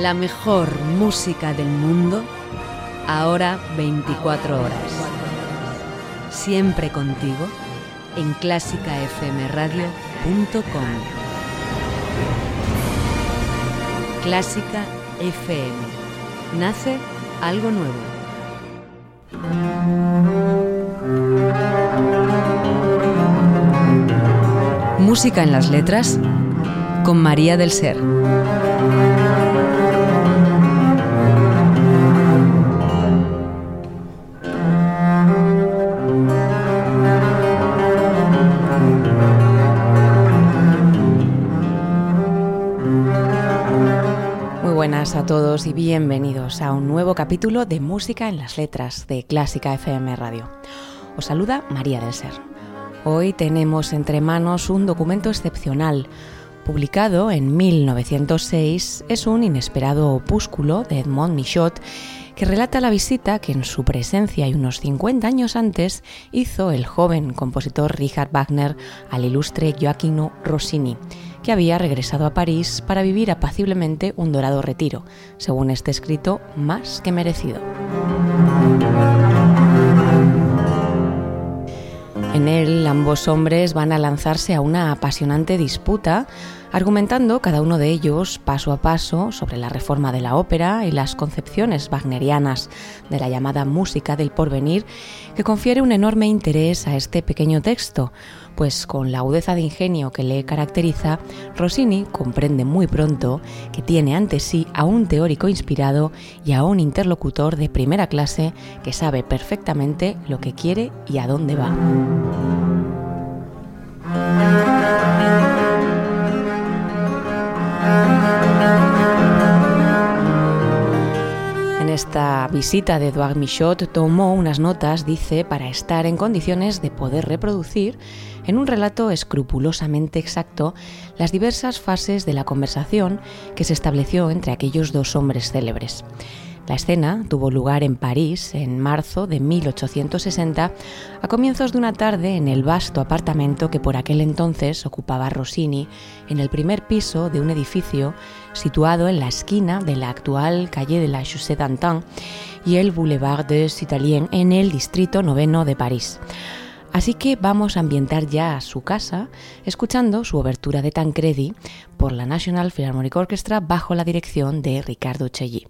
La mejor música del mundo, ahora 24 horas. Siempre contigo en clásicafmradio.com. Clásica FM. Nace algo nuevo. Música en las letras con María del Ser. A todos y bienvenidos a un nuevo capítulo de Música en las Letras de Clásica FM Radio. Os saluda María del Ser. Hoy tenemos entre manos un documento excepcional. Publicado en 1906, es un inesperado opúsculo de Edmond Michot que relata la visita que en su presencia y unos 50 años antes hizo el joven compositor Richard Wagner al ilustre Gioacchino Rossini que había regresado a París para vivir apaciblemente un dorado retiro, según este escrito, más que merecido. En él ambos hombres van a lanzarse a una apasionante disputa, argumentando cada uno de ellos paso a paso sobre la reforma de la ópera y las concepciones wagnerianas de la llamada música del porvenir, que confiere un enorme interés a este pequeño texto, pues con la agudeza de ingenio que le caracteriza, Rossini comprende muy pronto que tiene ante sí a un teórico inspirado y a un interlocutor de primera clase que sabe perfectamente lo que quiere y a dónde va. En esta visita de Edouard Michot tomó unas notas, dice, para estar en condiciones de poder reproducir en un relato escrupulosamente exacto las diversas fases de la conversación que se estableció entre aquellos dos hombres célebres. La escena tuvo lugar en París en marzo de 1860, a comienzos de una tarde en el vasto apartamento que por aquel entonces ocupaba Rossini en el primer piso de un edificio situado en la esquina de la actual calle de la Chaussée d'Antin y el Boulevard des Italiens en el distrito noveno de París. Así que vamos a ambientar ya a su casa escuchando su obertura de Tancredi por la National Philharmonic Orchestra bajo la dirección de Ricardo Chelli.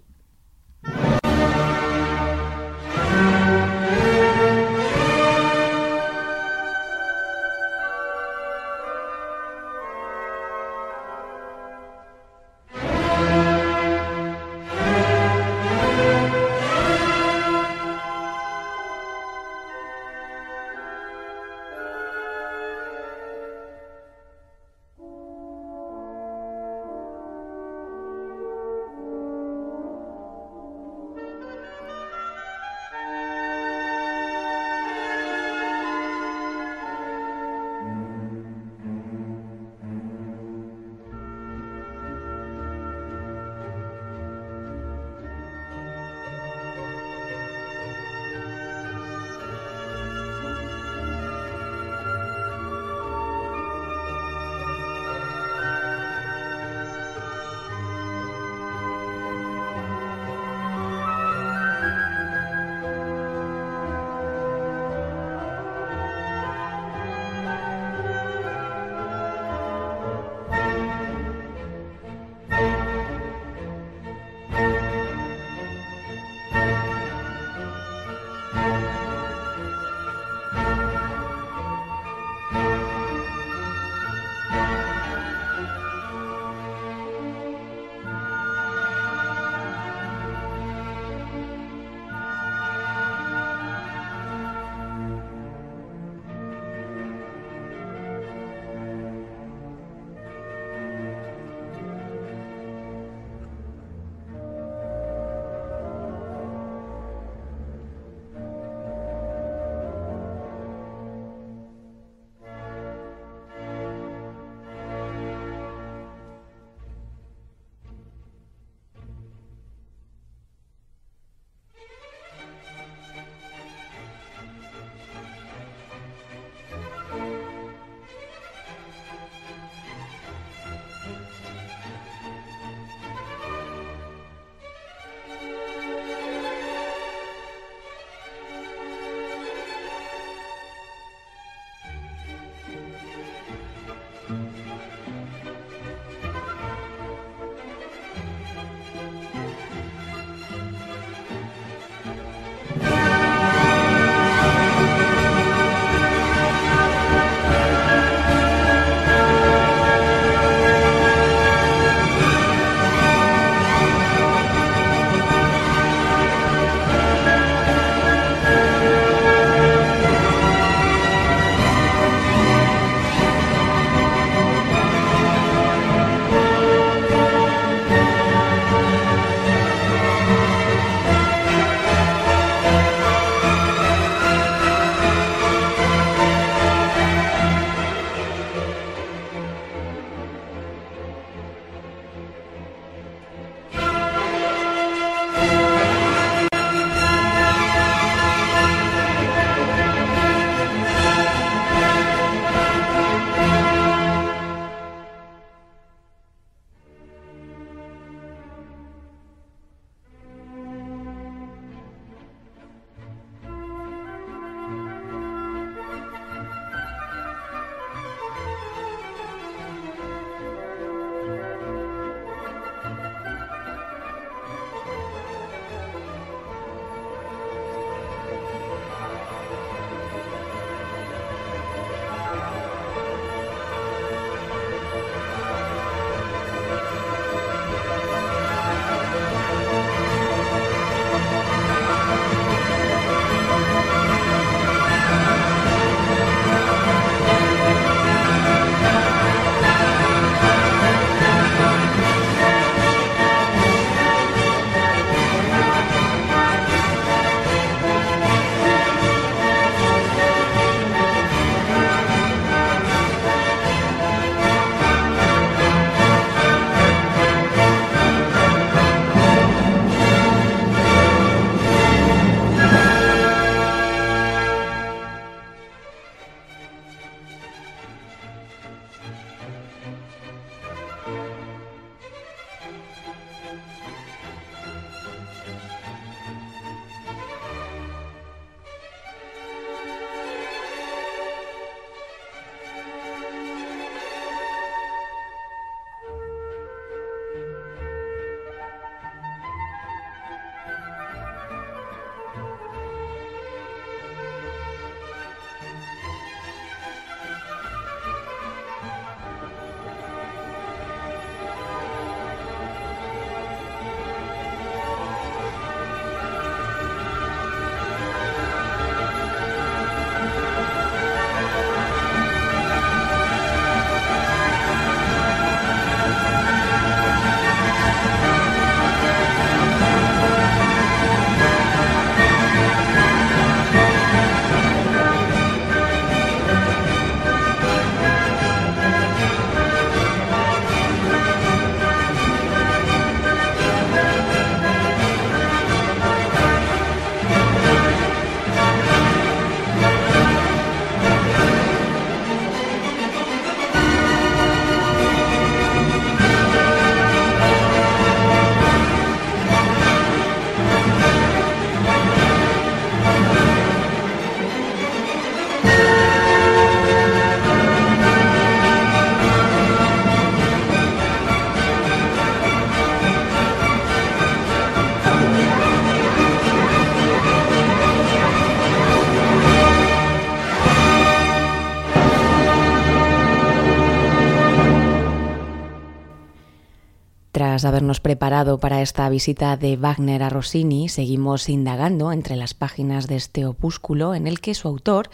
Tras habernos preparado para esta visita de Wagner a Rossini, seguimos indagando entre las páginas de este opúsculo en el que su autor,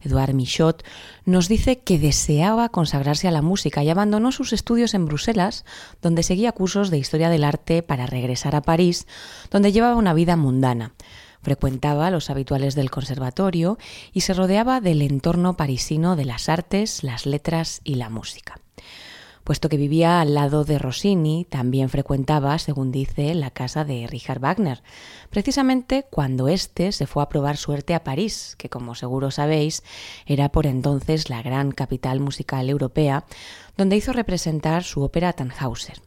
Eduard Michot, nos dice que deseaba consagrarse a la música y abandonó sus estudios en Bruselas, donde seguía cursos de historia del arte para regresar a París, donde llevaba una vida mundana. Frecuentaba los habituales del conservatorio y se rodeaba del entorno parisino de las artes, las letras y la música. Puesto que vivía al lado de Rossini, también frecuentaba, según dice, la casa de Richard Wagner, precisamente cuando éste se fue a probar suerte a París, que como seguro sabéis, era por entonces la gran capital musical europea, donde hizo representar su ópera Tannhauser.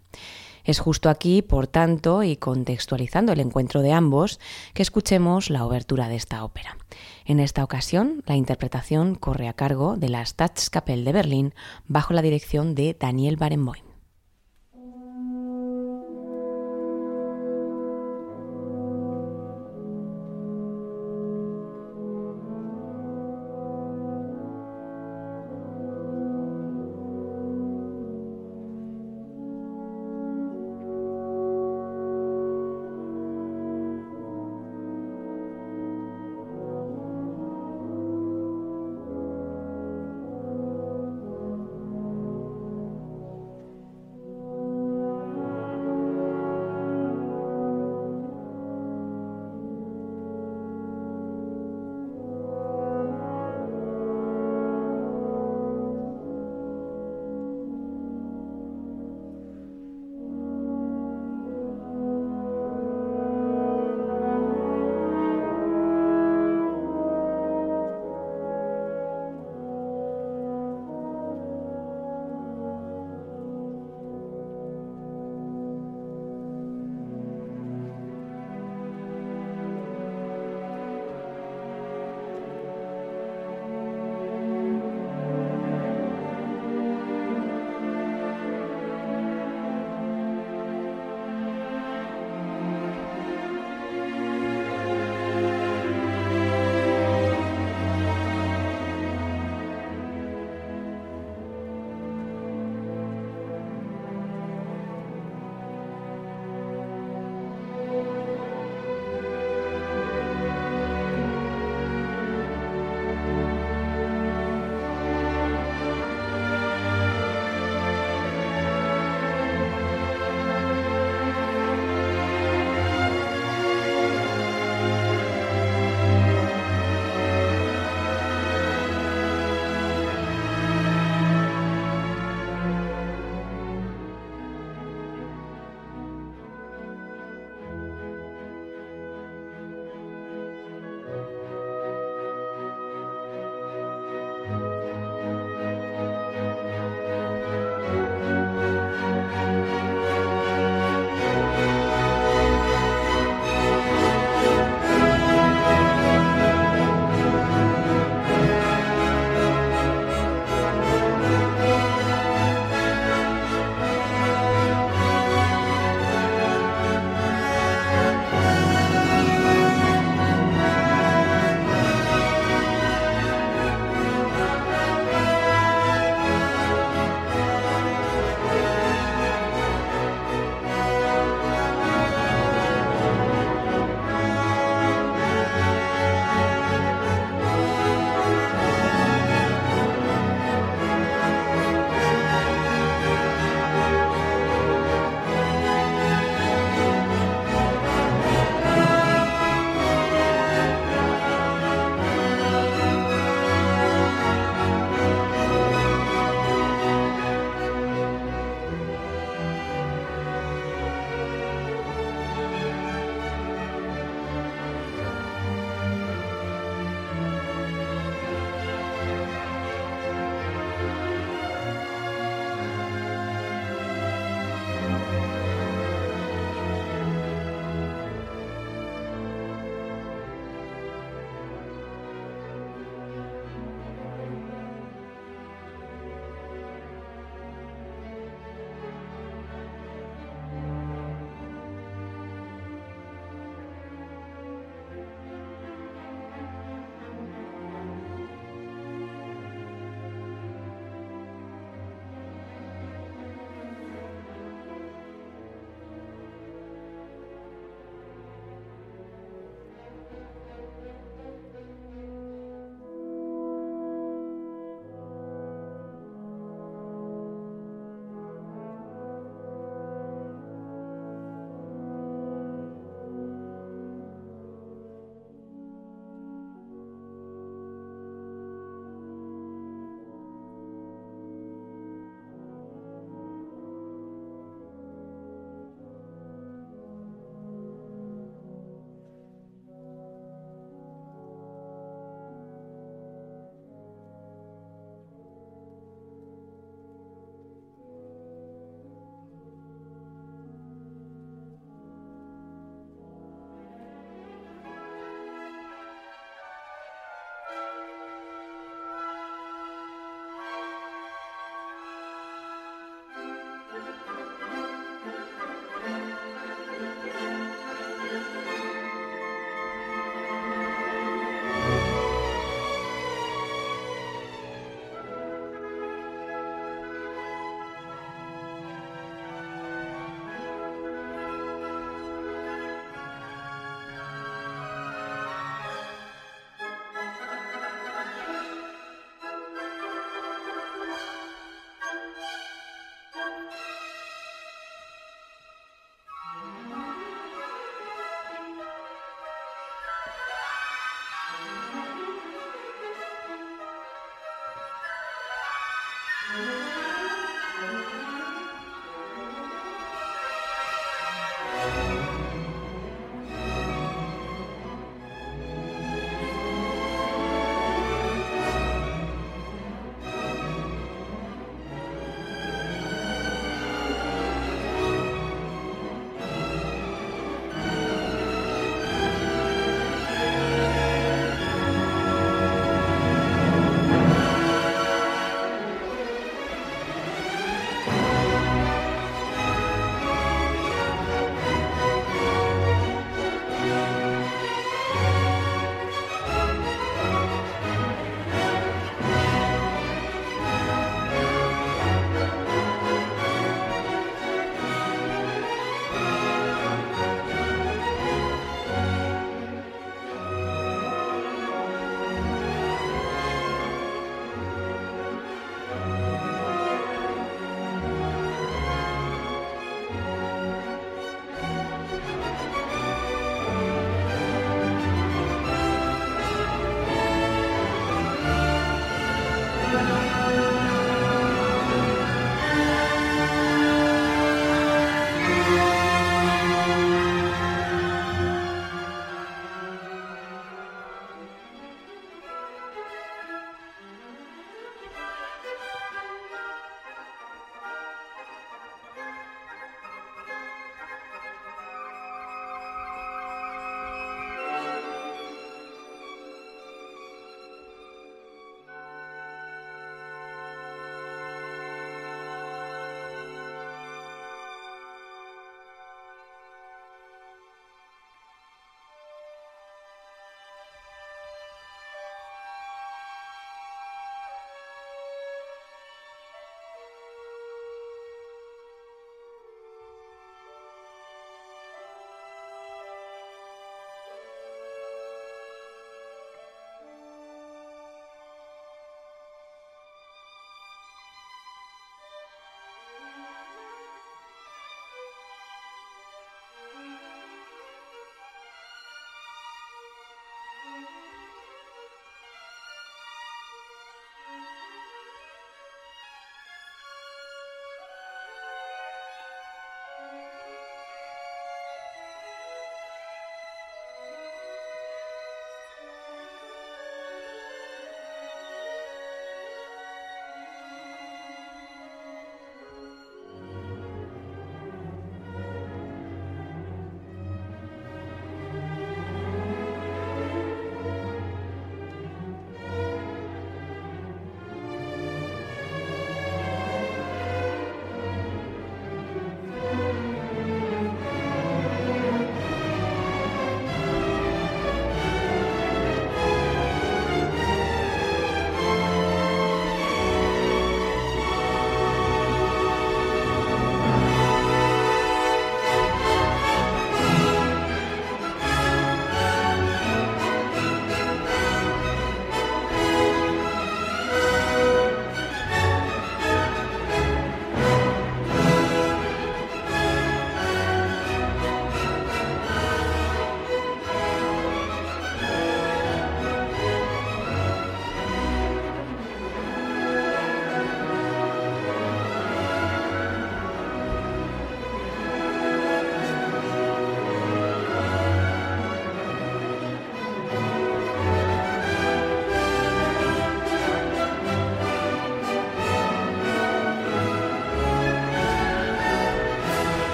Es justo aquí, por tanto, y contextualizando el encuentro de ambos, que escuchemos la obertura de esta ópera. En esta ocasión, la interpretación corre a cargo de la Staatskapelle de Berlín bajo la dirección de Daniel Barenboim.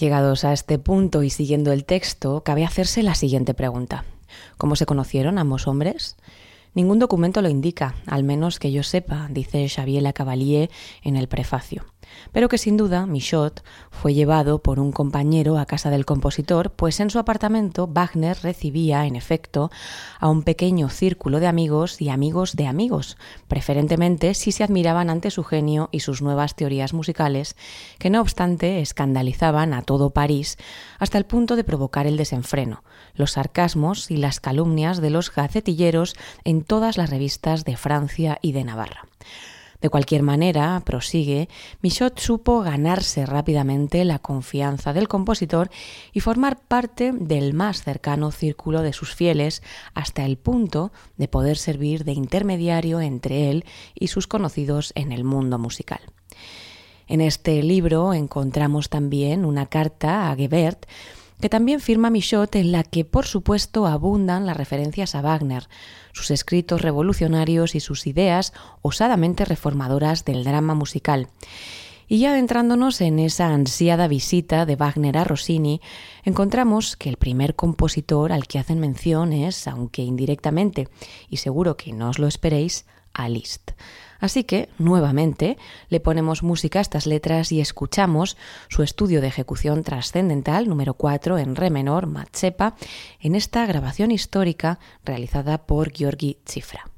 Llegados a este punto y siguiendo el texto, cabe hacerse la siguiente pregunta. ¿Cómo se conocieron ambos hombres? Ningún documento lo indica, al menos que yo sepa, dice Xavier Cavalier en el prefacio pero que sin duda Michaud fue llevado por un compañero a casa del compositor, pues en su apartamento Wagner recibía, en efecto, a un pequeño círculo de amigos y amigos de amigos, preferentemente si se admiraban ante su genio y sus nuevas teorías musicales, que no obstante escandalizaban a todo París hasta el punto de provocar el desenfreno, los sarcasmos y las calumnias de los gacetilleros en todas las revistas de Francia y de Navarra. De cualquier manera, prosigue, Michaud supo ganarse rápidamente la confianza del compositor y formar parte del más cercano círculo de sus fieles hasta el punto de poder servir de intermediario entre él y sus conocidos en el mundo musical. En este libro encontramos también una carta a Gebert que también firma Michaud en la que por supuesto abundan las referencias a Wagner, sus escritos revolucionarios y sus ideas osadamente reformadoras del drama musical. Y ya adentrándonos en esa ansiada visita de Wagner a Rossini, encontramos que el primer compositor al que hacen mención es, aunque indirectamente, y seguro que no os lo esperéis, a. Así que, nuevamente, le ponemos música a estas letras y escuchamos su estudio de ejecución trascendental número 4 en re menor, Matsepa, en esta grabación histórica realizada por Georgi Cifra.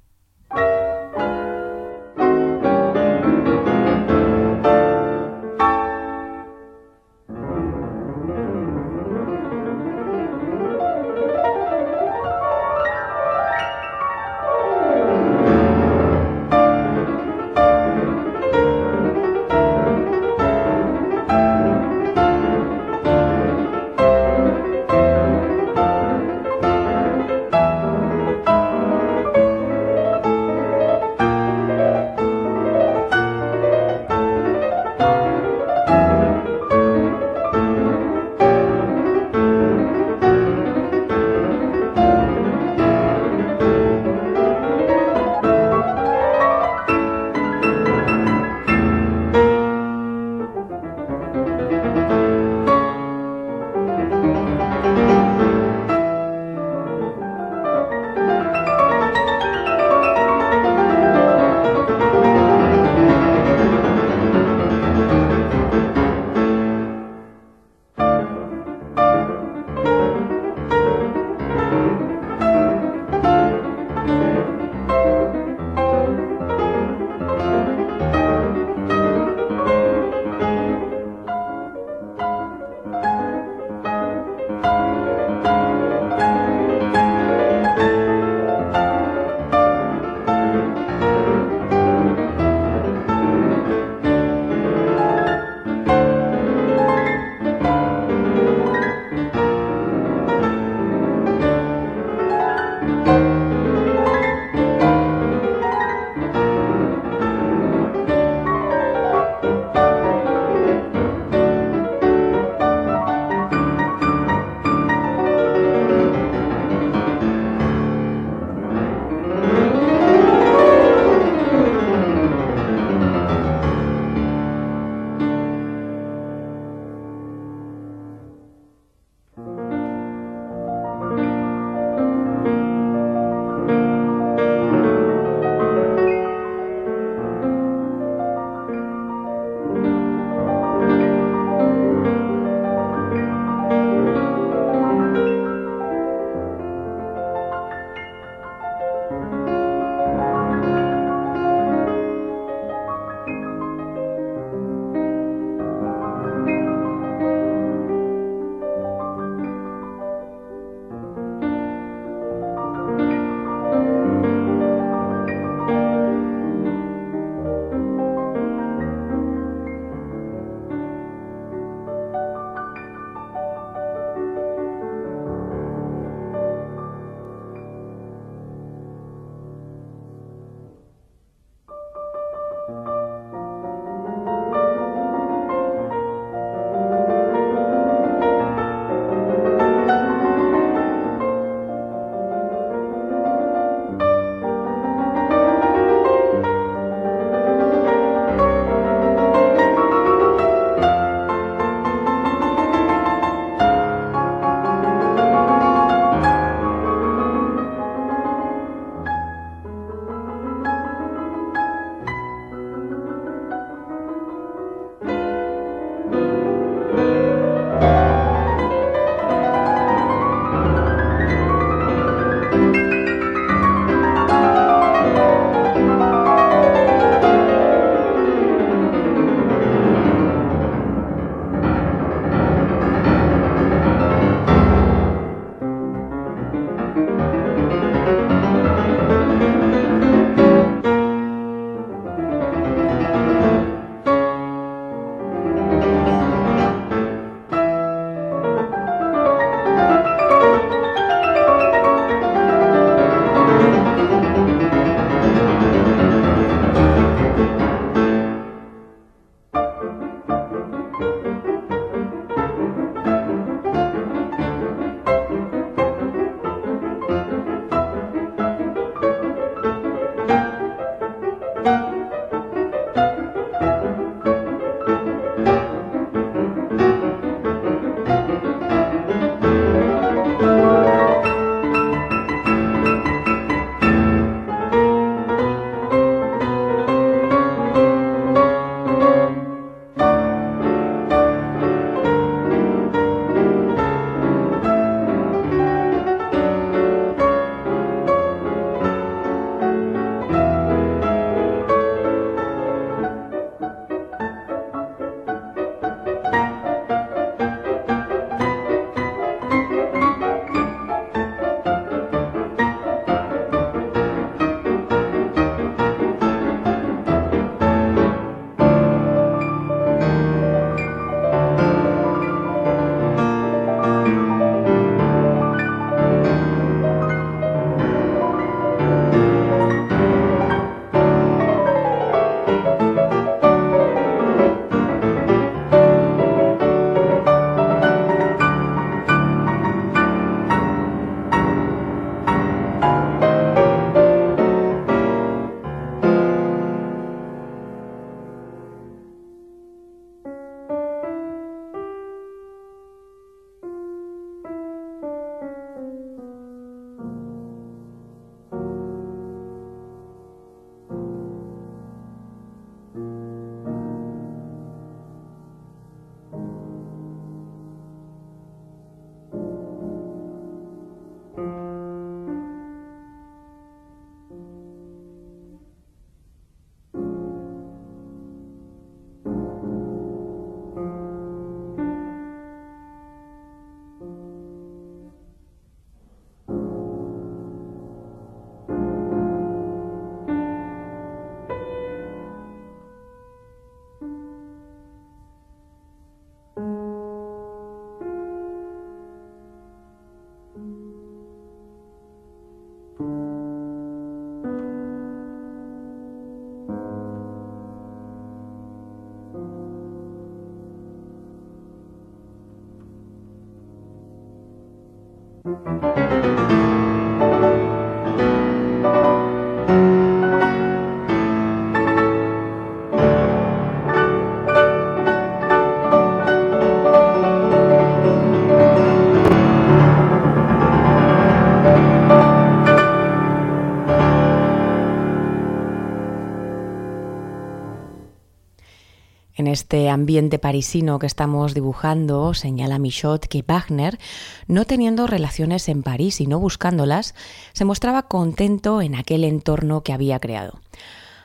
Ambiente parisino que estamos dibujando, señala Michot que Wagner, no teniendo relaciones en París y no buscándolas, se mostraba contento en aquel entorno que había creado.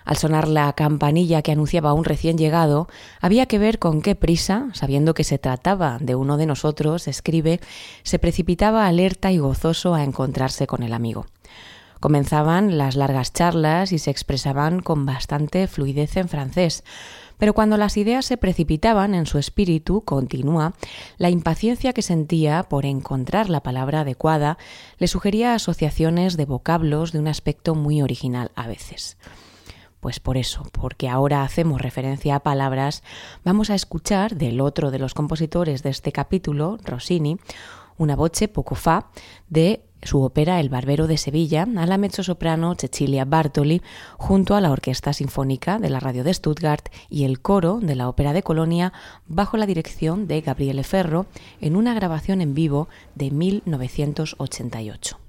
Al sonar la campanilla que anunciaba un recién llegado, había que ver con qué prisa, sabiendo que se trataba de uno de nosotros, escribe, se precipitaba alerta y gozoso a encontrarse con el amigo. Comenzaban las largas charlas y se expresaban con bastante fluidez en francés, pero cuando las ideas se precipitaban en su espíritu, continúa, la impaciencia que sentía por encontrar la palabra adecuada le sugería asociaciones de vocablos de un aspecto muy original a veces. Pues por eso, porque ahora hacemos referencia a palabras, vamos a escuchar del otro de los compositores de este capítulo, Rossini, una voce poco fa de su ópera El Barbero de Sevilla a la mezzosoprano Cecilia Bartoli junto a la Orquesta Sinfónica de la Radio de Stuttgart y el coro de la Ópera de Colonia bajo la dirección de Gabriele Ferro en una grabación en vivo de 1988.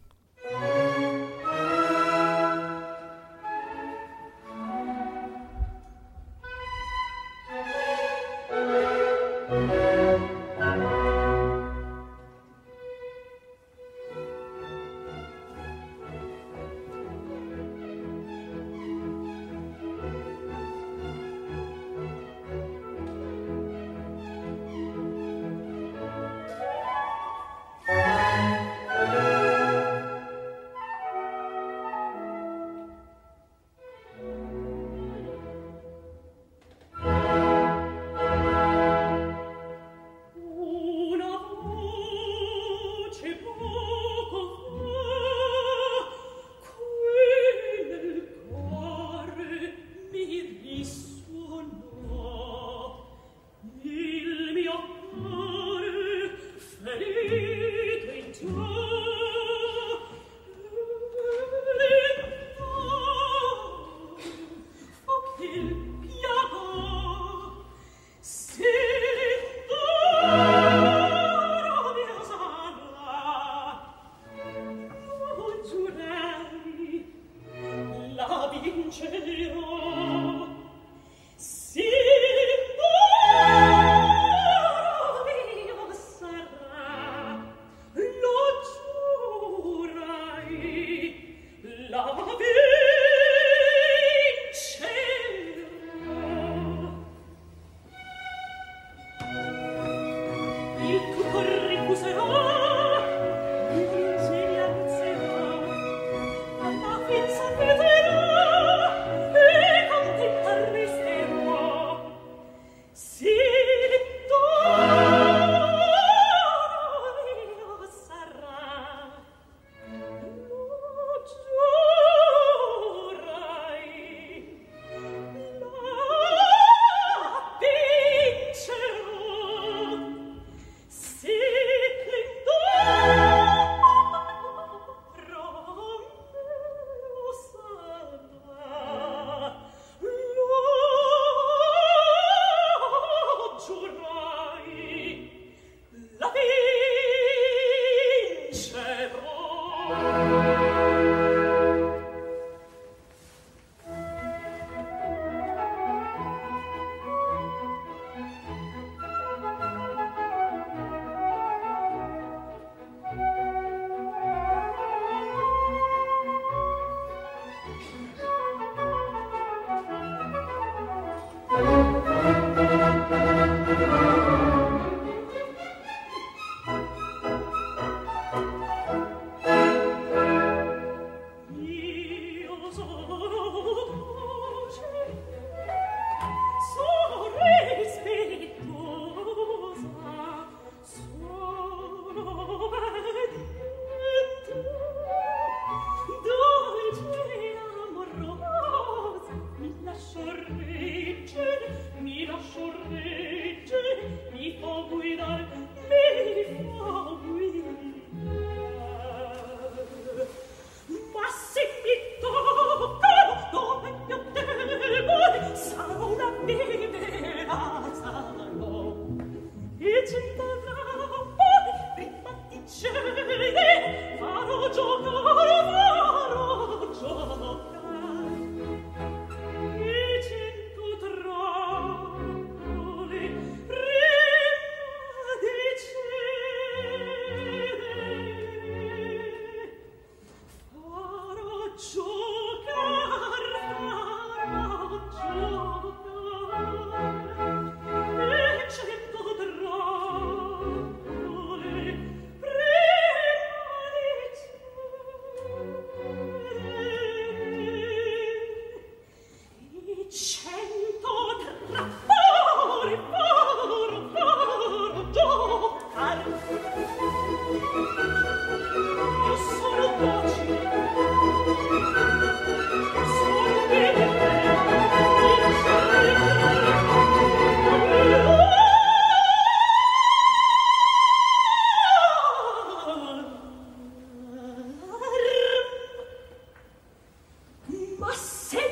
ません。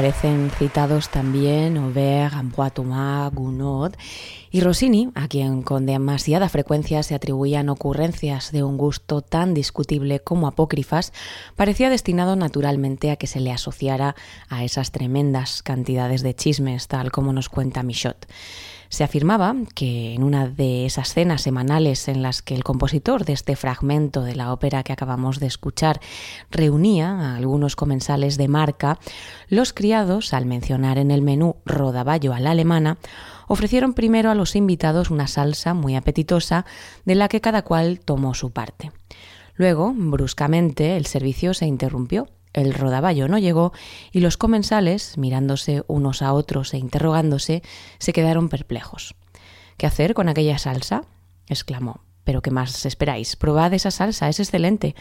Aparecen citados también Aubert, Ambroise Thomas, Gounod y Rossini, a quien con demasiada frecuencia se atribuían ocurrencias de un gusto tan discutible como apócrifas, parecía destinado naturalmente a que se le asociara a esas tremendas cantidades de chismes, tal como nos cuenta Michot. Se afirmaba que en una de esas cenas semanales en las que el compositor de este fragmento de la ópera que acabamos de escuchar reunía a algunos comensales de marca, los criados, al mencionar en el menú rodaballo a la alemana, ofrecieron primero a los invitados una salsa muy apetitosa de la que cada cual tomó su parte. Luego, bruscamente, el servicio se interrumpió el rodaballo no llegó y los comensales, mirándose unos a otros e interrogándose, se quedaron perplejos. ¿Qué hacer con aquella salsa? exclamó. Pero ¿qué más esperáis? Probad esa salsa, es excelente.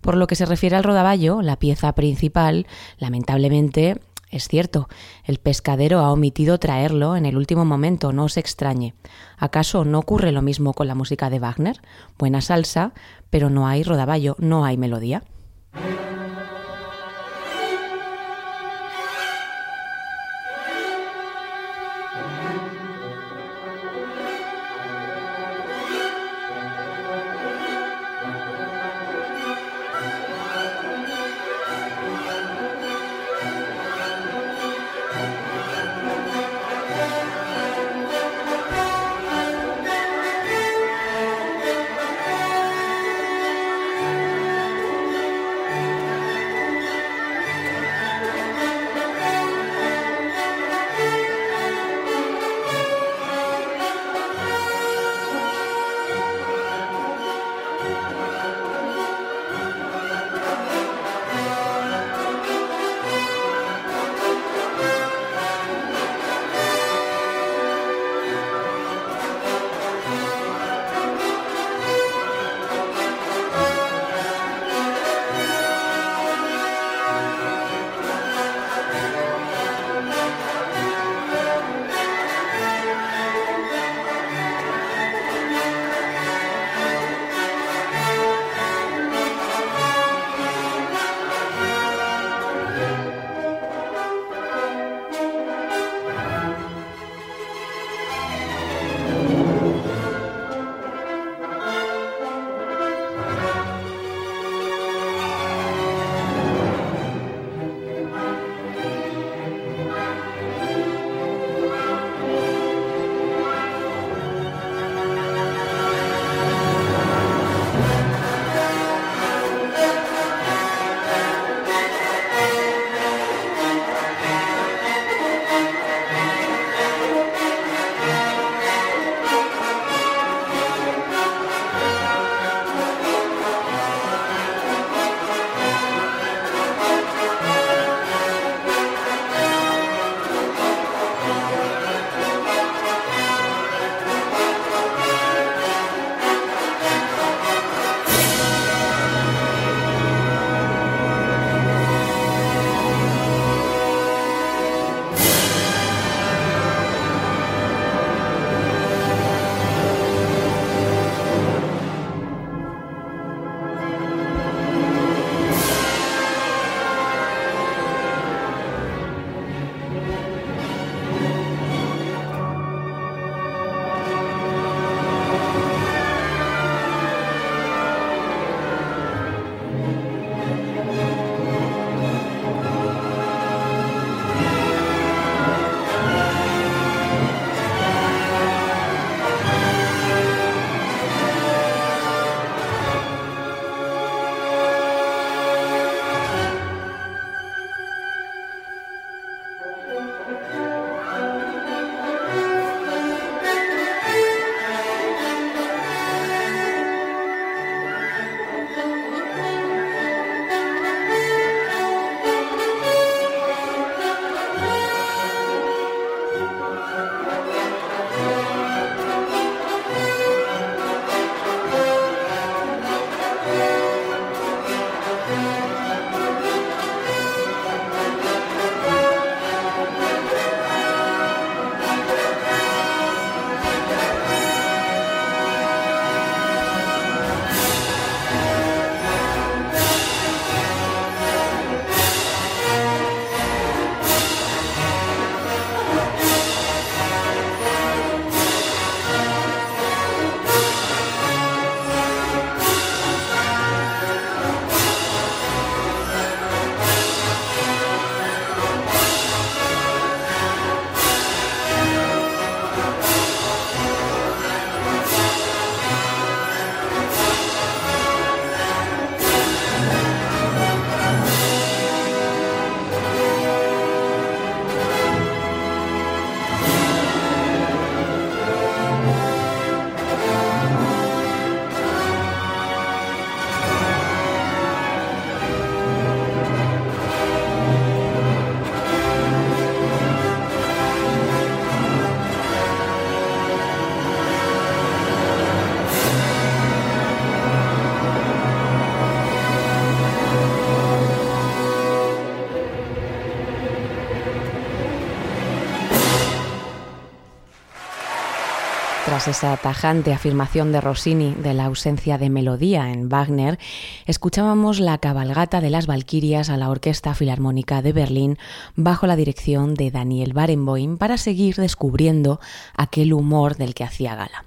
Por lo que se refiere al rodaballo, la pieza principal, lamentablemente, es cierto, el pescadero ha omitido traerlo en el último momento, no os extrañe. ¿Acaso no ocurre lo mismo con la música de Wagner? Buena salsa, pero no hay rodaballo, no hay melodía. Tras esa tajante afirmación de Rossini de la ausencia de melodía en Wagner, escuchábamos la cabalgata de las Valquirias a la Orquesta Filarmónica de Berlín bajo la dirección de Daniel Barenboim para seguir descubriendo aquel humor del que hacía gala.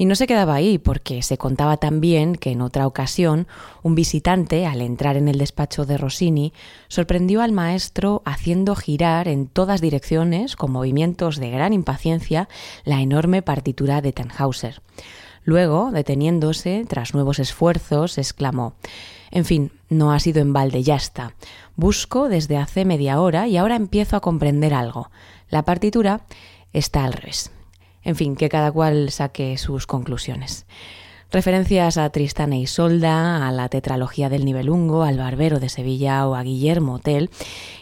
Y no se quedaba ahí, porque se contaba también que en otra ocasión un visitante, al entrar en el despacho de Rossini, sorprendió al maestro haciendo girar en todas direcciones, con movimientos de gran impaciencia, la enorme partitura de Tannhauser. Luego, deteniéndose, tras nuevos esfuerzos, exclamó En fin, no ha sido en balde, ya está. Busco desde hace media hora y ahora empiezo a comprender algo. La partitura está al revés. En fin, que cada cual saque sus conclusiones. Referencias a Tristán e Isolda, a la tetralogía del Nibelungo, al Barbero de Sevilla o a Guillermo Tell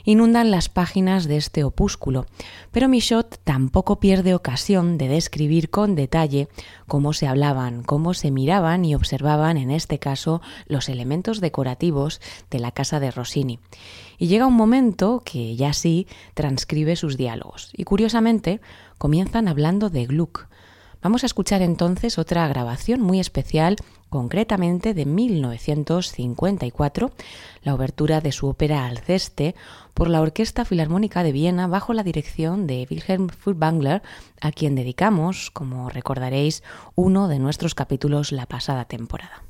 inundan las páginas de este opúsculo, pero Michot tampoco pierde ocasión de describir con detalle cómo se hablaban, cómo se miraban y observaban, en este caso, los elementos decorativos de la casa de Rossini. Y llega un momento que ya sí transcribe sus diálogos, y curiosamente comienzan hablando de Gluck, Vamos a escuchar entonces otra grabación muy especial, concretamente de 1954, la obertura de su ópera Alceste por la Orquesta Filarmónica de Viena bajo la dirección de Wilhelm Furtwängler, a quien dedicamos, como recordaréis, uno de nuestros capítulos la pasada temporada.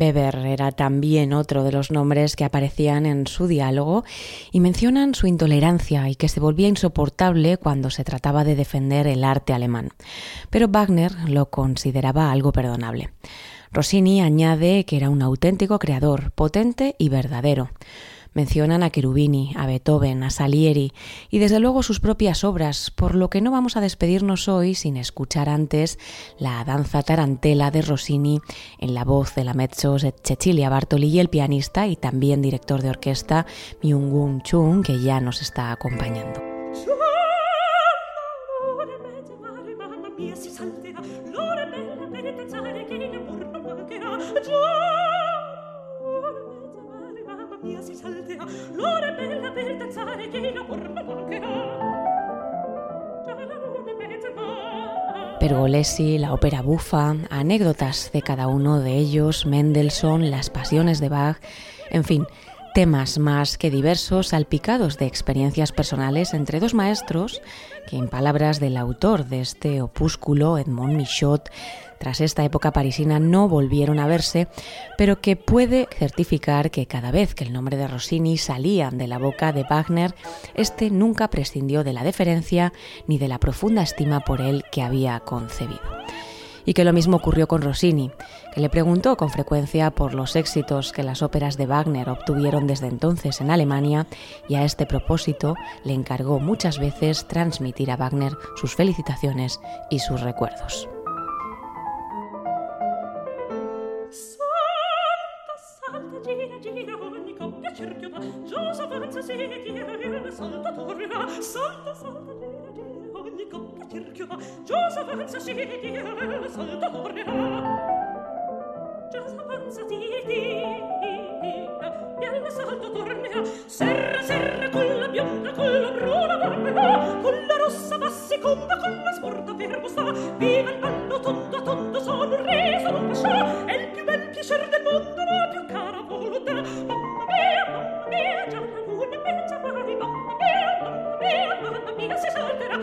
Weber era también otro de los nombres que aparecían en su diálogo y mencionan su intolerancia y que se volvía insoportable cuando se trataba de defender el arte alemán. Pero Wagner lo consideraba algo perdonable. Rossini añade que era un auténtico creador, potente y verdadero. Mencionan a Cherubini, a Beethoven, a Salieri y desde luego sus propias obras, por lo que no vamos a despedirnos hoy sin escuchar antes la danza tarantela de Rossini en la voz de la mezzo Cecilia Bartoli y el pianista y también director de orquesta Myung-Gun Chung, que ya nos está acompañando. Pergolesi, la ópera bufa, anécdotas de cada uno de ellos, Mendelssohn, las pasiones de Bach, en fin, temas más que diversos, salpicados de experiencias personales entre dos maestros que, en palabras del autor de este opúsculo, Edmond Michaud, tras esta época parisina no volvieron a verse, pero que puede certificar que cada vez que el nombre de Rossini salía de la boca de Wagner, este nunca prescindió de la deferencia ni de la profunda estima por él que había concebido. Y que lo mismo ocurrió con Rossini, que le preguntó con frecuencia por los éxitos que las óperas de Wagner obtuvieron desde entonces en Alemania y a este propósito le encargó muchas veces transmitir a Wagner sus felicitaciones y sus recuerdos. l'unica patirchia Giosavanza si dia il saltatore Giosavanza si dia il saltatore Serra serra con la bionda con la bruna barbera Con la rossa bassi comba con la sporta per sta Viva il ballo tondo tondo sono un re sono un pascià È il più bel piacere del mondo la più cara volontà Mamma mia mamma mia già la luna mezza pari mamma Mamma mia, ci salterà!